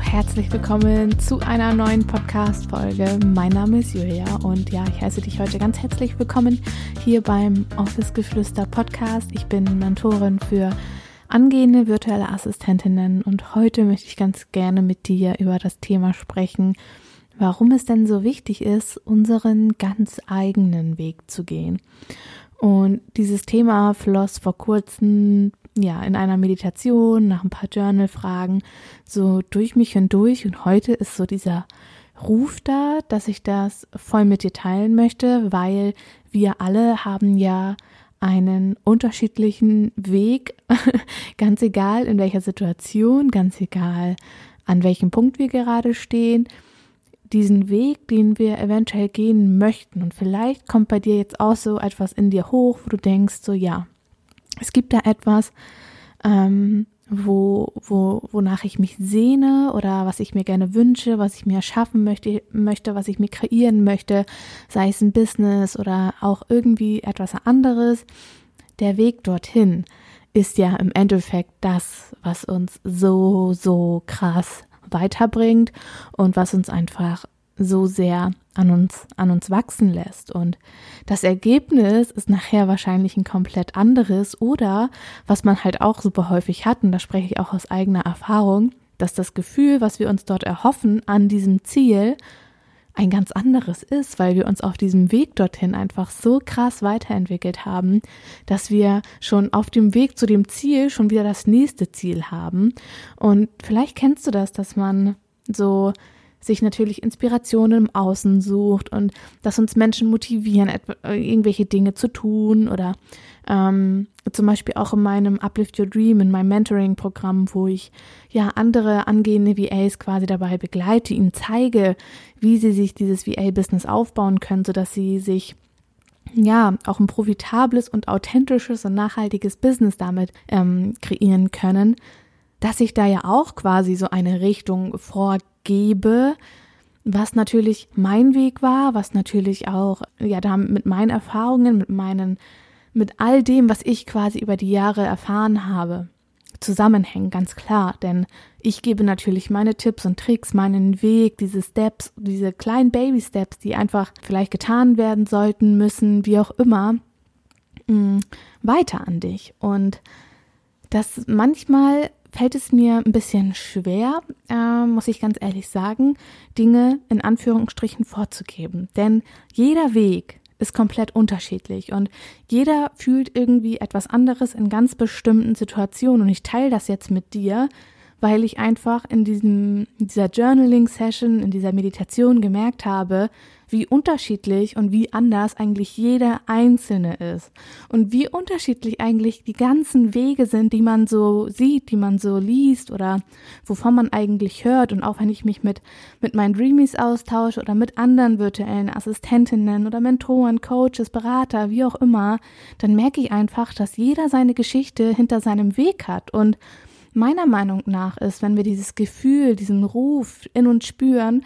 herzlich willkommen zu einer neuen Podcast-Folge. Mein Name ist Julia und ja, ich heiße dich heute ganz herzlich willkommen hier beim Office Geflüster Podcast. Ich bin Mentorin für angehende virtuelle Assistentinnen und heute möchte ich ganz gerne mit dir über das Thema sprechen, warum es denn so wichtig ist, unseren ganz eigenen Weg zu gehen. Und dieses Thema floss vor kurzem ja, in einer Meditation, nach ein paar Journal-Fragen, so durch mich hindurch. Und heute ist so dieser Ruf da, dass ich das voll mit dir teilen möchte, weil wir alle haben ja einen unterschiedlichen Weg, ganz egal in welcher Situation, ganz egal an welchem Punkt wir gerade stehen, diesen Weg, den wir eventuell gehen möchten. Und vielleicht kommt bei dir jetzt auch so etwas in dir hoch, wo du denkst, so ja, es gibt da etwas, ähm, wo, wo, wonach ich mich sehne oder was ich mir gerne wünsche, was ich mir schaffen möchte, möchte, was ich mir kreieren möchte, sei es ein Business oder auch irgendwie etwas anderes. Der Weg dorthin ist ja im Endeffekt das, was uns so, so krass weiterbringt und was uns einfach so sehr an uns, an uns wachsen lässt. Und das Ergebnis ist nachher wahrscheinlich ein komplett anderes oder was man halt auch super häufig hat, und da spreche ich auch aus eigener Erfahrung, dass das Gefühl, was wir uns dort erhoffen an diesem Ziel, ein ganz anderes ist, weil wir uns auf diesem Weg dorthin einfach so krass weiterentwickelt haben, dass wir schon auf dem Weg zu dem Ziel schon wieder das nächste Ziel haben. Und vielleicht kennst du das, dass man so sich natürlich Inspirationen im Außen sucht und dass uns Menschen motivieren, irgendwelche Dinge zu tun oder ähm, zum Beispiel auch in meinem Uplift Your Dream, in meinem Mentoring-Programm, wo ich ja andere angehende VAs quasi dabei begleite, ihnen zeige, wie sie sich dieses VA-Business aufbauen können, sodass sie sich ja, auch ein profitables und authentisches und nachhaltiges Business damit ähm, kreieren können, dass ich da ja auch quasi so eine Richtung vorgehe gebe, was natürlich mein Weg war, was natürlich auch, ja, da mit meinen Erfahrungen, mit meinen, mit all dem, was ich quasi über die Jahre erfahren habe, zusammenhängen, ganz klar. Denn ich gebe natürlich meine Tipps und Tricks, meinen Weg, diese Steps, diese kleinen Baby-Steps, die einfach vielleicht getan werden sollten, müssen, wie auch immer, mm, weiter an dich. Und das manchmal fällt es mir ein bisschen schwer, äh, muss ich ganz ehrlich sagen, Dinge in Anführungsstrichen vorzugeben. Denn jeder Weg ist komplett unterschiedlich und jeder fühlt irgendwie etwas anderes in ganz bestimmten Situationen. Und ich teile das jetzt mit dir, weil ich einfach in diesem, dieser Journaling-Session, in dieser Meditation gemerkt habe, wie unterschiedlich und wie anders eigentlich jeder Einzelne ist und wie unterschiedlich eigentlich die ganzen Wege sind, die man so sieht, die man so liest oder wovon man eigentlich hört. Und auch wenn ich mich mit, mit meinen Dreamies austausche oder mit anderen virtuellen Assistentinnen oder Mentoren, Coaches, Berater, wie auch immer, dann merke ich einfach, dass jeder seine Geschichte hinter seinem Weg hat und meiner Meinung nach ist, wenn wir dieses Gefühl, diesen Ruf in uns spüren,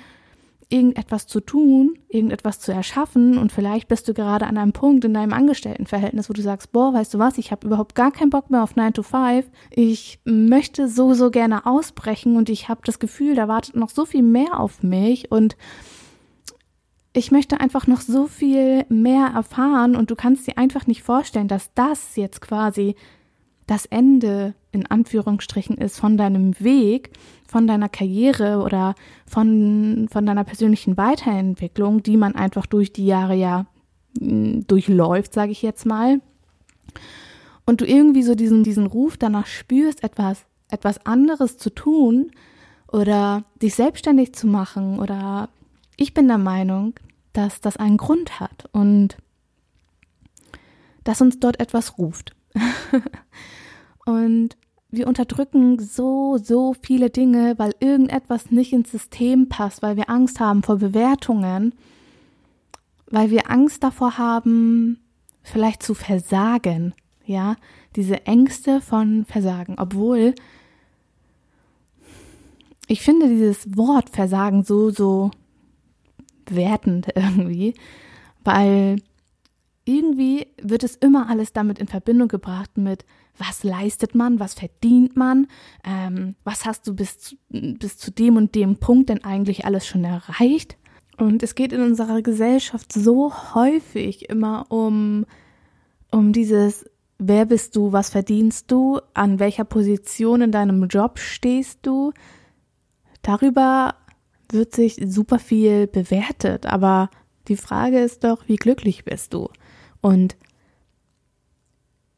irgendetwas zu tun, irgendetwas zu erschaffen und vielleicht bist du gerade an einem Punkt in deinem Angestelltenverhältnis, wo du sagst, boah, weißt du was, ich habe überhaupt gar keinen Bock mehr auf 9 to 5. Ich möchte so so gerne ausbrechen und ich habe das Gefühl, da wartet noch so viel mehr auf mich und ich möchte einfach noch so viel mehr erfahren und du kannst dir einfach nicht vorstellen, dass das jetzt quasi das Ende in Anführungsstrichen ist von deinem Weg, von deiner Karriere oder von, von deiner persönlichen Weiterentwicklung, die man einfach durch die Jahre ja hm, durchläuft, sage ich jetzt mal. Und du irgendwie so diesen, diesen Ruf danach spürst, etwas, etwas anderes zu tun oder dich selbstständig zu machen oder ich bin der Meinung, dass das einen Grund hat und dass uns dort etwas ruft. und wir unterdrücken so, so viele Dinge, weil irgendetwas nicht ins System passt, weil wir Angst haben vor Bewertungen, weil wir Angst davor haben, vielleicht zu versagen, ja, diese Ängste von Versagen, obwohl ich finde dieses Wort Versagen so, so wertend irgendwie, weil irgendwie wird es immer alles damit in Verbindung gebracht mit, was leistet man, was verdient man, ähm, was hast du bis, bis zu dem und dem Punkt denn eigentlich alles schon erreicht. Und es geht in unserer Gesellschaft so häufig immer um, um dieses, wer bist du, was verdienst du, an welcher Position in deinem Job stehst du. Darüber wird sich super viel bewertet, aber die Frage ist doch, wie glücklich bist du? Und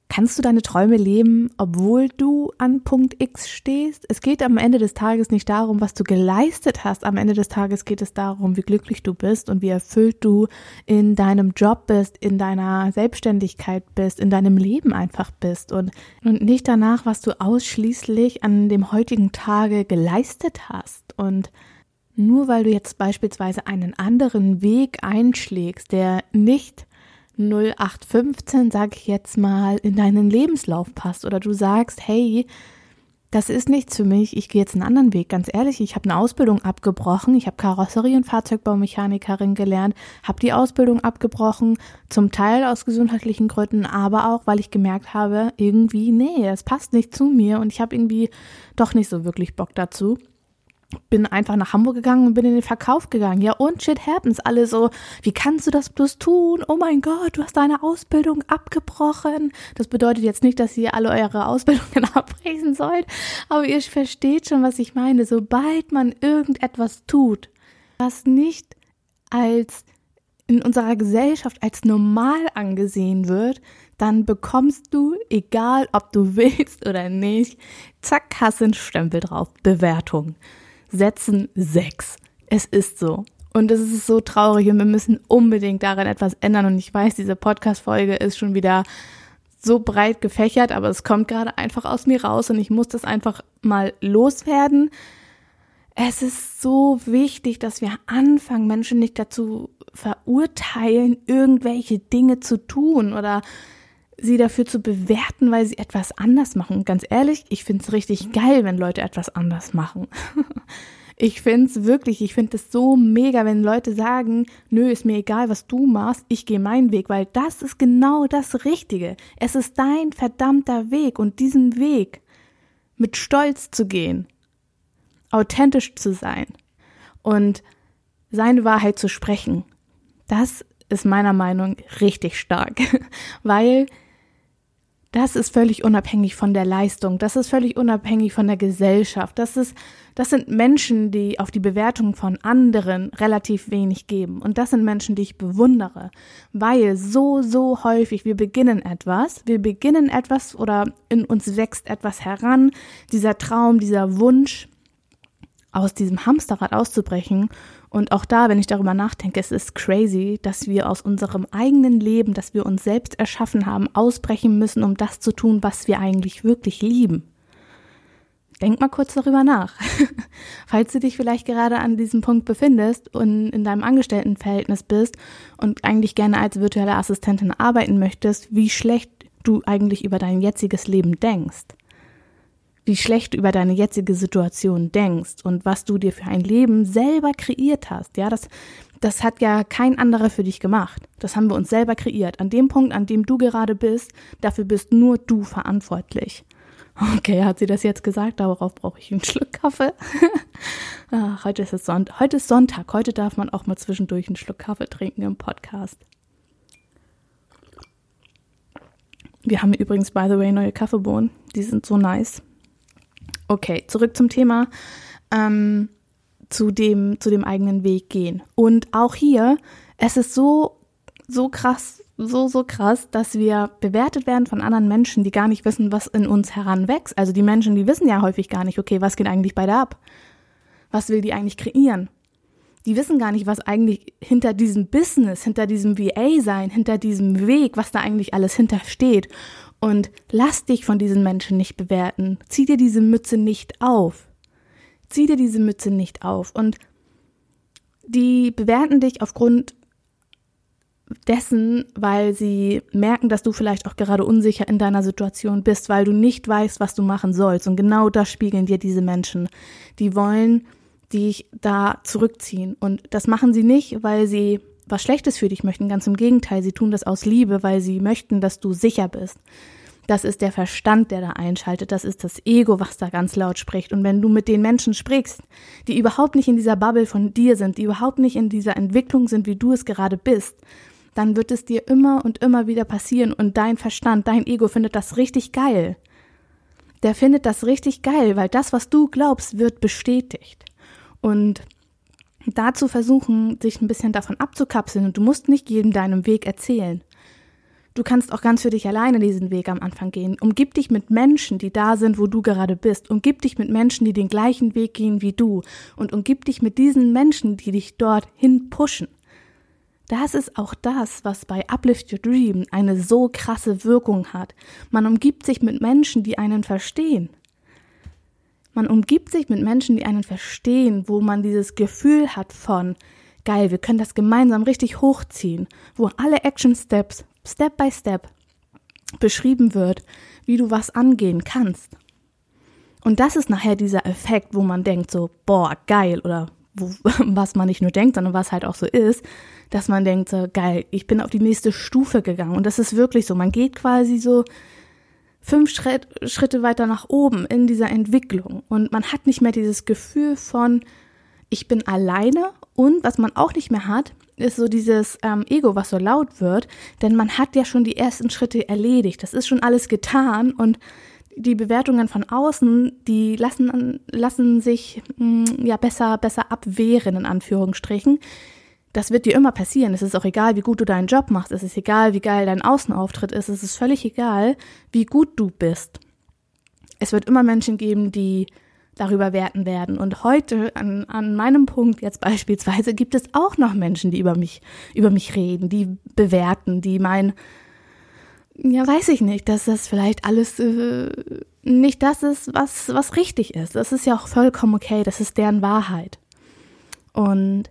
Kannst du deine Träume leben, obwohl du an Punkt X stehst? Es geht am Ende des Tages nicht darum, was du geleistet hast. Am Ende des Tages geht es darum, wie glücklich du bist und wie erfüllt du in deinem Job bist, in deiner Selbstständigkeit bist, in deinem Leben einfach bist und, und nicht danach, was du ausschließlich an dem heutigen Tage geleistet hast. Und nur weil du jetzt beispielsweise einen anderen Weg einschlägst, der nicht 0815, sag ich jetzt mal, in deinen Lebenslauf passt oder du sagst, hey, das ist nichts für mich, ich gehe jetzt einen anderen Weg. Ganz ehrlich, ich habe eine Ausbildung abgebrochen, ich habe Karosserie- und Fahrzeugbaumechanikerin gelernt, habe die Ausbildung abgebrochen, zum Teil aus gesundheitlichen Gründen, aber auch, weil ich gemerkt habe, irgendwie, nee, es passt nicht zu mir und ich habe irgendwie doch nicht so wirklich Bock dazu bin einfach nach Hamburg gegangen und bin in den Verkauf gegangen. Ja, und shit happens. Alle so, wie kannst du das bloß tun? Oh mein Gott, du hast deine Ausbildung abgebrochen. Das bedeutet jetzt nicht, dass ihr alle eure Ausbildungen abbrechen sollt, aber ihr versteht schon, was ich meine. Sobald man irgendetwas tut, was nicht als in unserer Gesellschaft als normal angesehen wird, dann bekommst du, egal ob du willst oder nicht, zack, hast einen Stempel drauf, Bewertung. Sätzen sechs. Es ist so. Und es ist so traurig und wir müssen unbedingt daran etwas ändern. Und ich weiß, diese Podcast-Folge ist schon wieder so breit gefächert, aber es kommt gerade einfach aus mir raus und ich muss das einfach mal loswerden. Es ist so wichtig, dass wir anfangen, Menschen nicht dazu verurteilen, irgendwelche Dinge zu tun oder sie dafür zu bewerten, weil sie etwas anders machen. ganz ehrlich, ich finde es richtig geil, wenn Leute etwas anders machen. ich finde es wirklich, ich finde es so mega, wenn Leute sagen, nö, ist mir egal, was du machst, ich gehe meinen Weg, weil das ist genau das Richtige. Es ist dein verdammter Weg und diesen Weg mit Stolz zu gehen, authentisch zu sein und seine Wahrheit zu sprechen, das ist meiner Meinung richtig stark, weil das ist völlig unabhängig von der Leistung, das ist völlig unabhängig von der Gesellschaft. Das ist, das sind Menschen, die auf die Bewertung von anderen relativ wenig geben. Und das sind Menschen, die ich bewundere, weil so, so häufig wir beginnen etwas, wir beginnen etwas oder in uns wächst etwas heran, dieser Traum, dieser Wunsch, aus diesem Hamsterrad auszubrechen und auch da, wenn ich darüber nachdenke, es ist crazy, dass wir aus unserem eigenen Leben, das wir uns selbst erschaffen haben, ausbrechen müssen, um das zu tun, was wir eigentlich wirklich lieben. Denk mal kurz darüber nach. Falls du dich vielleicht gerade an diesem Punkt befindest und in deinem Angestelltenverhältnis bist und eigentlich gerne als virtuelle Assistentin arbeiten möchtest, wie schlecht du eigentlich über dein jetziges Leben denkst wie schlecht du über deine jetzige Situation denkst und was du dir für ein Leben selber kreiert hast. Ja, das, das hat ja kein anderer für dich gemacht. Das haben wir uns selber kreiert. An dem Punkt, an dem du gerade bist, dafür bist nur du verantwortlich. Okay, hat sie das jetzt gesagt? Darauf brauche ich einen Schluck Kaffee. Ach, heute ist es. Heute ist Sonntag. Heute darf man auch mal zwischendurch einen Schluck Kaffee trinken im Podcast. Wir haben übrigens, by the way, neue Kaffeebohnen. Die sind so nice. Okay, zurück zum Thema. Ähm, zu dem, zu dem eigenen Weg gehen. Und auch hier, es ist so, so krass, so, so krass, dass wir bewertet werden von anderen Menschen, die gar nicht wissen, was in uns heranwächst. Also die Menschen, die wissen ja häufig gar nicht, okay, was geht eigentlich bei der ab? Was will die eigentlich kreieren? Die wissen gar nicht, was eigentlich hinter diesem Business, hinter diesem VA sein, hinter diesem Weg, was da eigentlich alles hintersteht. Und lass dich von diesen Menschen nicht bewerten. Zieh dir diese Mütze nicht auf. Zieh dir diese Mütze nicht auf. Und die bewerten dich aufgrund dessen, weil sie merken, dass du vielleicht auch gerade unsicher in deiner Situation bist, weil du nicht weißt, was du machen sollst. Und genau das spiegeln dir diese Menschen. Die wollen dich da zurückziehen. Und das machen sie nicht, weil sie was Schlechtes für dich möchten. Ganz im Gegenteil, sie tun das aus Liebe, weil sie möchten, dass du sicher bist. Das ist der Verstand, der da einschaltet. Das ist das Ego, was da ganz laut spricht. Und wenn du mit den Menschen sprichst, die überhaupt nicht in dieser Bubble von dir sind, die überhaupt nicht in dieser Entwicklung sind, wie du es gerade bist, dann wird es dir immer und immer wieder passieren und dein Verstand, dein Ego findet das richtig geil. Der findet das richtig geil, weil das, was du glaubst, wird bestätigt. Und dazu versuchen, sich ein bisschen davon abzukapseln und du musst nicht jedem deinem Weg erzählen. Du kannst auch ganz für dich alleine diesen Weg am Anfang gehen. Umgib dich mit Menschen, die da sind, wo du gerade bist. Umgib dich mit Menschen, die den gleichen Weg gehen wie du. Und umgib dich mit diesen Menschen, die dich dorthin pushen. Das ist auch das, was bei Uplift Your Dream eine so krasse Wirkung hat. Man umgibt sich mit Menschen, die einen verstehen. Man umgibt sich mit Menschen, die einen verstehen, wo man dieses Gefühl hat von, geil, wir können das gemeinsam richtig hochziehen, wo alle Action Steps Step by Step beschrieben wird, wie du was angehen kannst. Und das ist nachher dieser Effekt, wo man denkt so, boah, geil, oder wo, was man nicht nur denkt, sondern was halt auch so ist, dass man denkt so, geil, ich bin auf die nächste Stufe gegangen. Und das ist wirklich so. Man geht quasi so fünf Schritt, Schritte weiter nach oben in dieser Entwicklung. Und man hat nicht mehr dieses Gefühl von, ich bin alleine. Und was man auch nicht mehr hat, ist so dieses ähm, Ego, was so laut wird, denn man hat ja schon die ersten Schritte erledigt. Das ist schon alles getan und die Bewertungen von außen, die lassen, lassen sich mh, hm, ja besser, besser abwehren, in Anführungsstrichen. Das wird dir immer passieren. Es ist auch egal, wie gut du deinen Job machst. Es ist egal, wie geil dein Außenauftritt ist. Es ist völlig egal, wie gut du bist. Es wird immer Menschen geben, die darüber werten werden. Und heute, an, an meinem Punkt jetzt beispielsweise, gibt es auch noch Menschen, die über mich, über mich reden, die bewerten, die meinen, ja, weiß ich nicht, dass das vielleicht alles äh, nicht das ist, was, was richtig ist. Das ist ja auch vollkommen okay, das ist deren Wahrheit. Und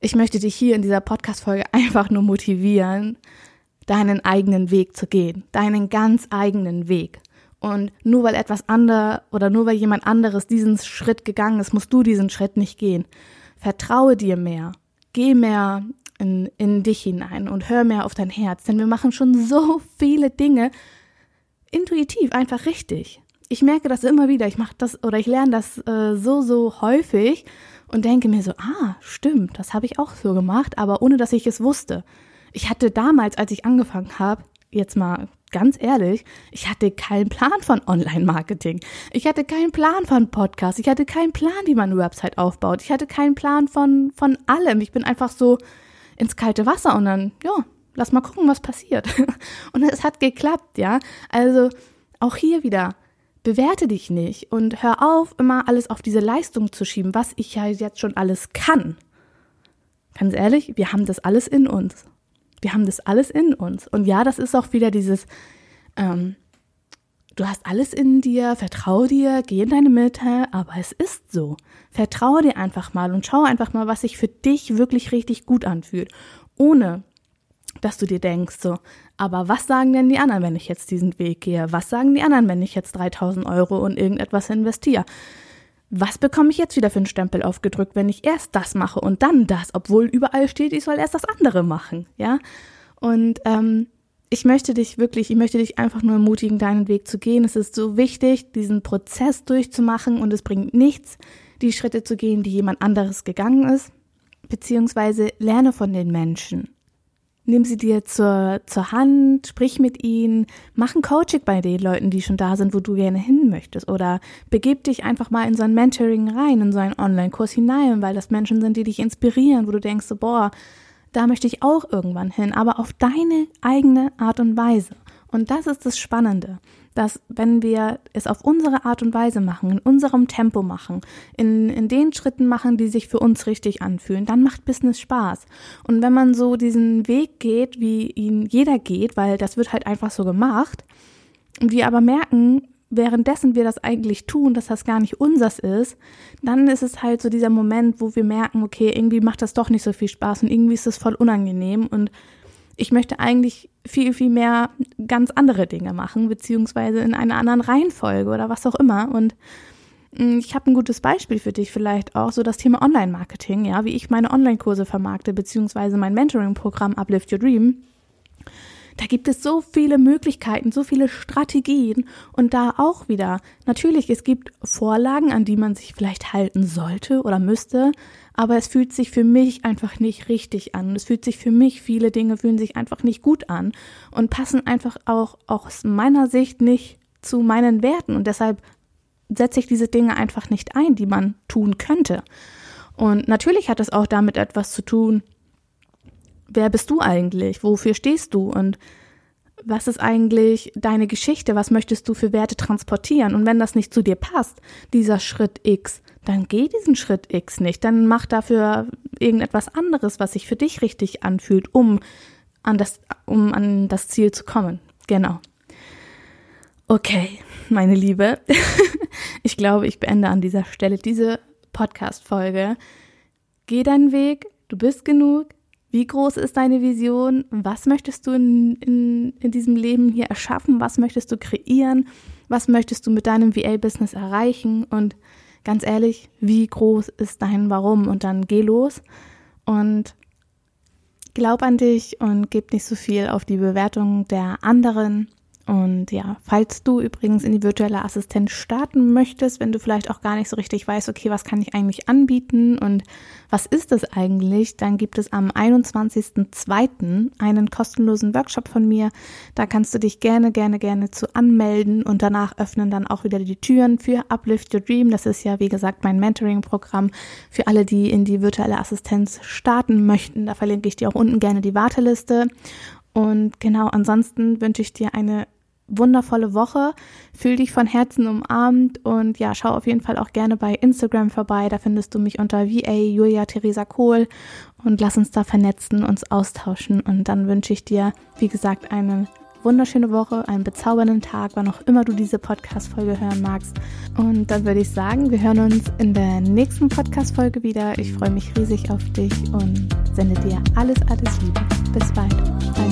ich möchte dich hier in dieser Podcast-Folge einfach nur motivieren, deinen eigenen Weg zu gehen, deinen ganz eigenen Weg. Und nur weil etwas andere oder nur weil jemand anderes diesen Schritt gegangen ist, musst du diesen Schritt nicht gehen. Vertraue dir mehr. Geh mehr in, in dich hinein und hör mehr auf dein Herz, denn wir machen schon so viele Dinge intuitiv, einfach richtig. Ich merke das immer wieder. Ich mache das oder ich lerne das äh, so, so häufig und denke mir so, ah, stimmt, das habe ich auch so gemacht, aber ohne dass ich es wusste. Ich hatte damals, als ich angefangen habe, jetzt mal ganz ehrlich, ich hatte keinen Plan von Online-Marketing. Ich hatte keinen Plan von Podcasts. Ich hatte keinen Plan, wie man eine Website aufbaut. Ich hatte keinen Plan von, von allem. Ich bin einfach so ins kalte Wasser und dann, ja, lass mal gucken, was passiert. Und es hat geklappt, ja. Also auch hier wieder, bewerte dich nicht und hör auf, immer alles auf diese Leistung zu schieben, was ich ja jetzt schon alles kann. Ganz ehrlich, wir haben das alles in uns. Wir haben das alles in uns. Und ja, das ist auch wieder dieses, ähm, du hast alles in dir, vertraue dir, geh in deine Mitte, aber es ist so. Vertraue dir einfach mal und schau einfach mal, was sich für dich wirklich richtig gut anfühlt. Ohne, dass du dir denkst, so, aber was sagen denn die anderen, wenn ich jetzt diesen Weg gehe? Was sagen die anderen, wenn ich jetzt 3000 Euro in irgendetwas investiere? Was bekomme ich jetzt wieder für einen Stempel aufgedrückt, wenn ich erst das mache und dann das, obwohl überall steht, ich soll erst das andere machen, ja? Und ähm, ich möchte dich wirklich, ich möchte dich einfach nur ermutigen, deinen Weg zu gehen. Es ist so wichtig, diesen Prozess durchzumachen und es bringt nichts, die Schritte zu gehen, die jemand anderes gegangen ist, beziehungsweise lerne von den Menschen. Nimm sie dir zur, zur Hand, sprich mit ihnen, mach ein Coaching bei den Leuten, die schon da sind, wo du gerne hin möchtest. Oder begib dich einfach mal in so ein Mentoring rein, in so einen Online-Kurs hinein, weil das Menschen sind, die dich inspirieren, wo du denkst, so, boah, da möchte ich auch irgendwann hin, aber auf deine eigene Art und Weise. Und das ist das Spannende dass wenn wir es auf unsere Art und Weise machen, in unserem Tempo machen, in, in den Schritten machen, die sich für uns richtig anfühlen, dann macht Business Spaß. Und wenn man so diesen Weg geht, wie ihn jeder geht, weil das wird halt einfach so gemacht, und wir aber merken, währenddessen wir das eigentlich tun, dass das gar nicht unsers ist, dann ist es halt so dieser Moment, wo wir merken, okay, irgendwie macht das doch nicht so viel Spaß und irgendwie ist das voll unangenehm und ich möchte eigentlich viel, viel mehr ganz andere Dinge machen, beziehungsweise in einer anderen Reihenfolge oder was auch immer. Und mm, ich habe ein gutes Beispiel für dich vielleicht auch, so das Thema Online-Marketing, ja, wie ich meine Online-Kurse vermarkte, beziehungsweise mein Mentoring-Programm Uplift Your Dream. Da gibt es so viele Möglichkeiten, so viele Strategien und da auch wieder, natürlich, es gibt Vorlagen, an die man sich vielleicht halten sollte oder müsste, aber es fühlt sich für mich einfach nicht richtig an. Es fühlt sich für mich, viele Dinge fühlen sich einfach nicht gut an und passen einfach auch, aus meiner Sicht nicht zu meinen Werten und deshalb setze ich diese Dinge einfach nicht ein, die man tun könnte. Und natürlich hat es auch damit etwas zu tun, wer bist du eigentlich? Wofür stehst du? Und was ist eigentlich deine Geschichte? Was möchtest du für Werte transportieren? Und wenn das nicht zu dir passt, dieser Schritt X, dann geh diesen Schritt X nicht. Dann mach dafür irgendetwas anderes, was sich für dich richtig anfühlt, um an das, um an das Ziel zu kommen. Genau. Okay, meine Liebe. ich glaube, ich beende an dieser Stelle diese Podcast-Folge. Geh deinen Weg. Du bist genug. Wie groß ist deine Vision? Was möchtest du in, in, in diesem Leben hier erschaffen? Was möchtest du kreieren? Was möchtest du mit deinem VA-Business erreichen? Und ganz ehrlich, wie groß ist dein Warum? Und dann geh los und glaub an dich und gib nicht so viel auf die Bewertung der anderen. Und ja, falls du übrigens in die virtuelle Assistenz starten möchtest, wenn du vielleicht auch gar nicht so richtig weißt, okay, was kann ich eigentlich anbieten und was ist es eigentlich, dann gibt es am 21.02. einen kostenlosen Workshop von mir. Da kannst du dich gerne, gerne, gerne zu anmelden und danach öffnen dann auch wieder die Türen für Uplift Your Dream. Das ist ja, wie gesagt, mein Mentoring-Programm für alle, die in die virtuelle Assistenz starten möchten. Da verlinke ich dir auch unten gerne die Warteliste. Und genau, ansonsten wünsche ich dir eine wundervolle Woche. Fühl dich von Herzen umarmt und ja, schau auf jeden Fall auch gerne bei Instagram vorbei. Da findest du mich unter VA Julia Theresa Kohl und lass uns da vernetzen, uns austauschen. Und dann wünsche ich dir, wie gesagt, eine wunderschöne Woche, einen bezaubernden Tag, wann auch immer du diese Podcast-Folge hören magst. Und dann würde ich sagen, wir hören uns in der nächsten Podcast-Folge wieder. Ich freue mich riesig auf dich und sende dir alles, alles Liebe. Bis bald. Deine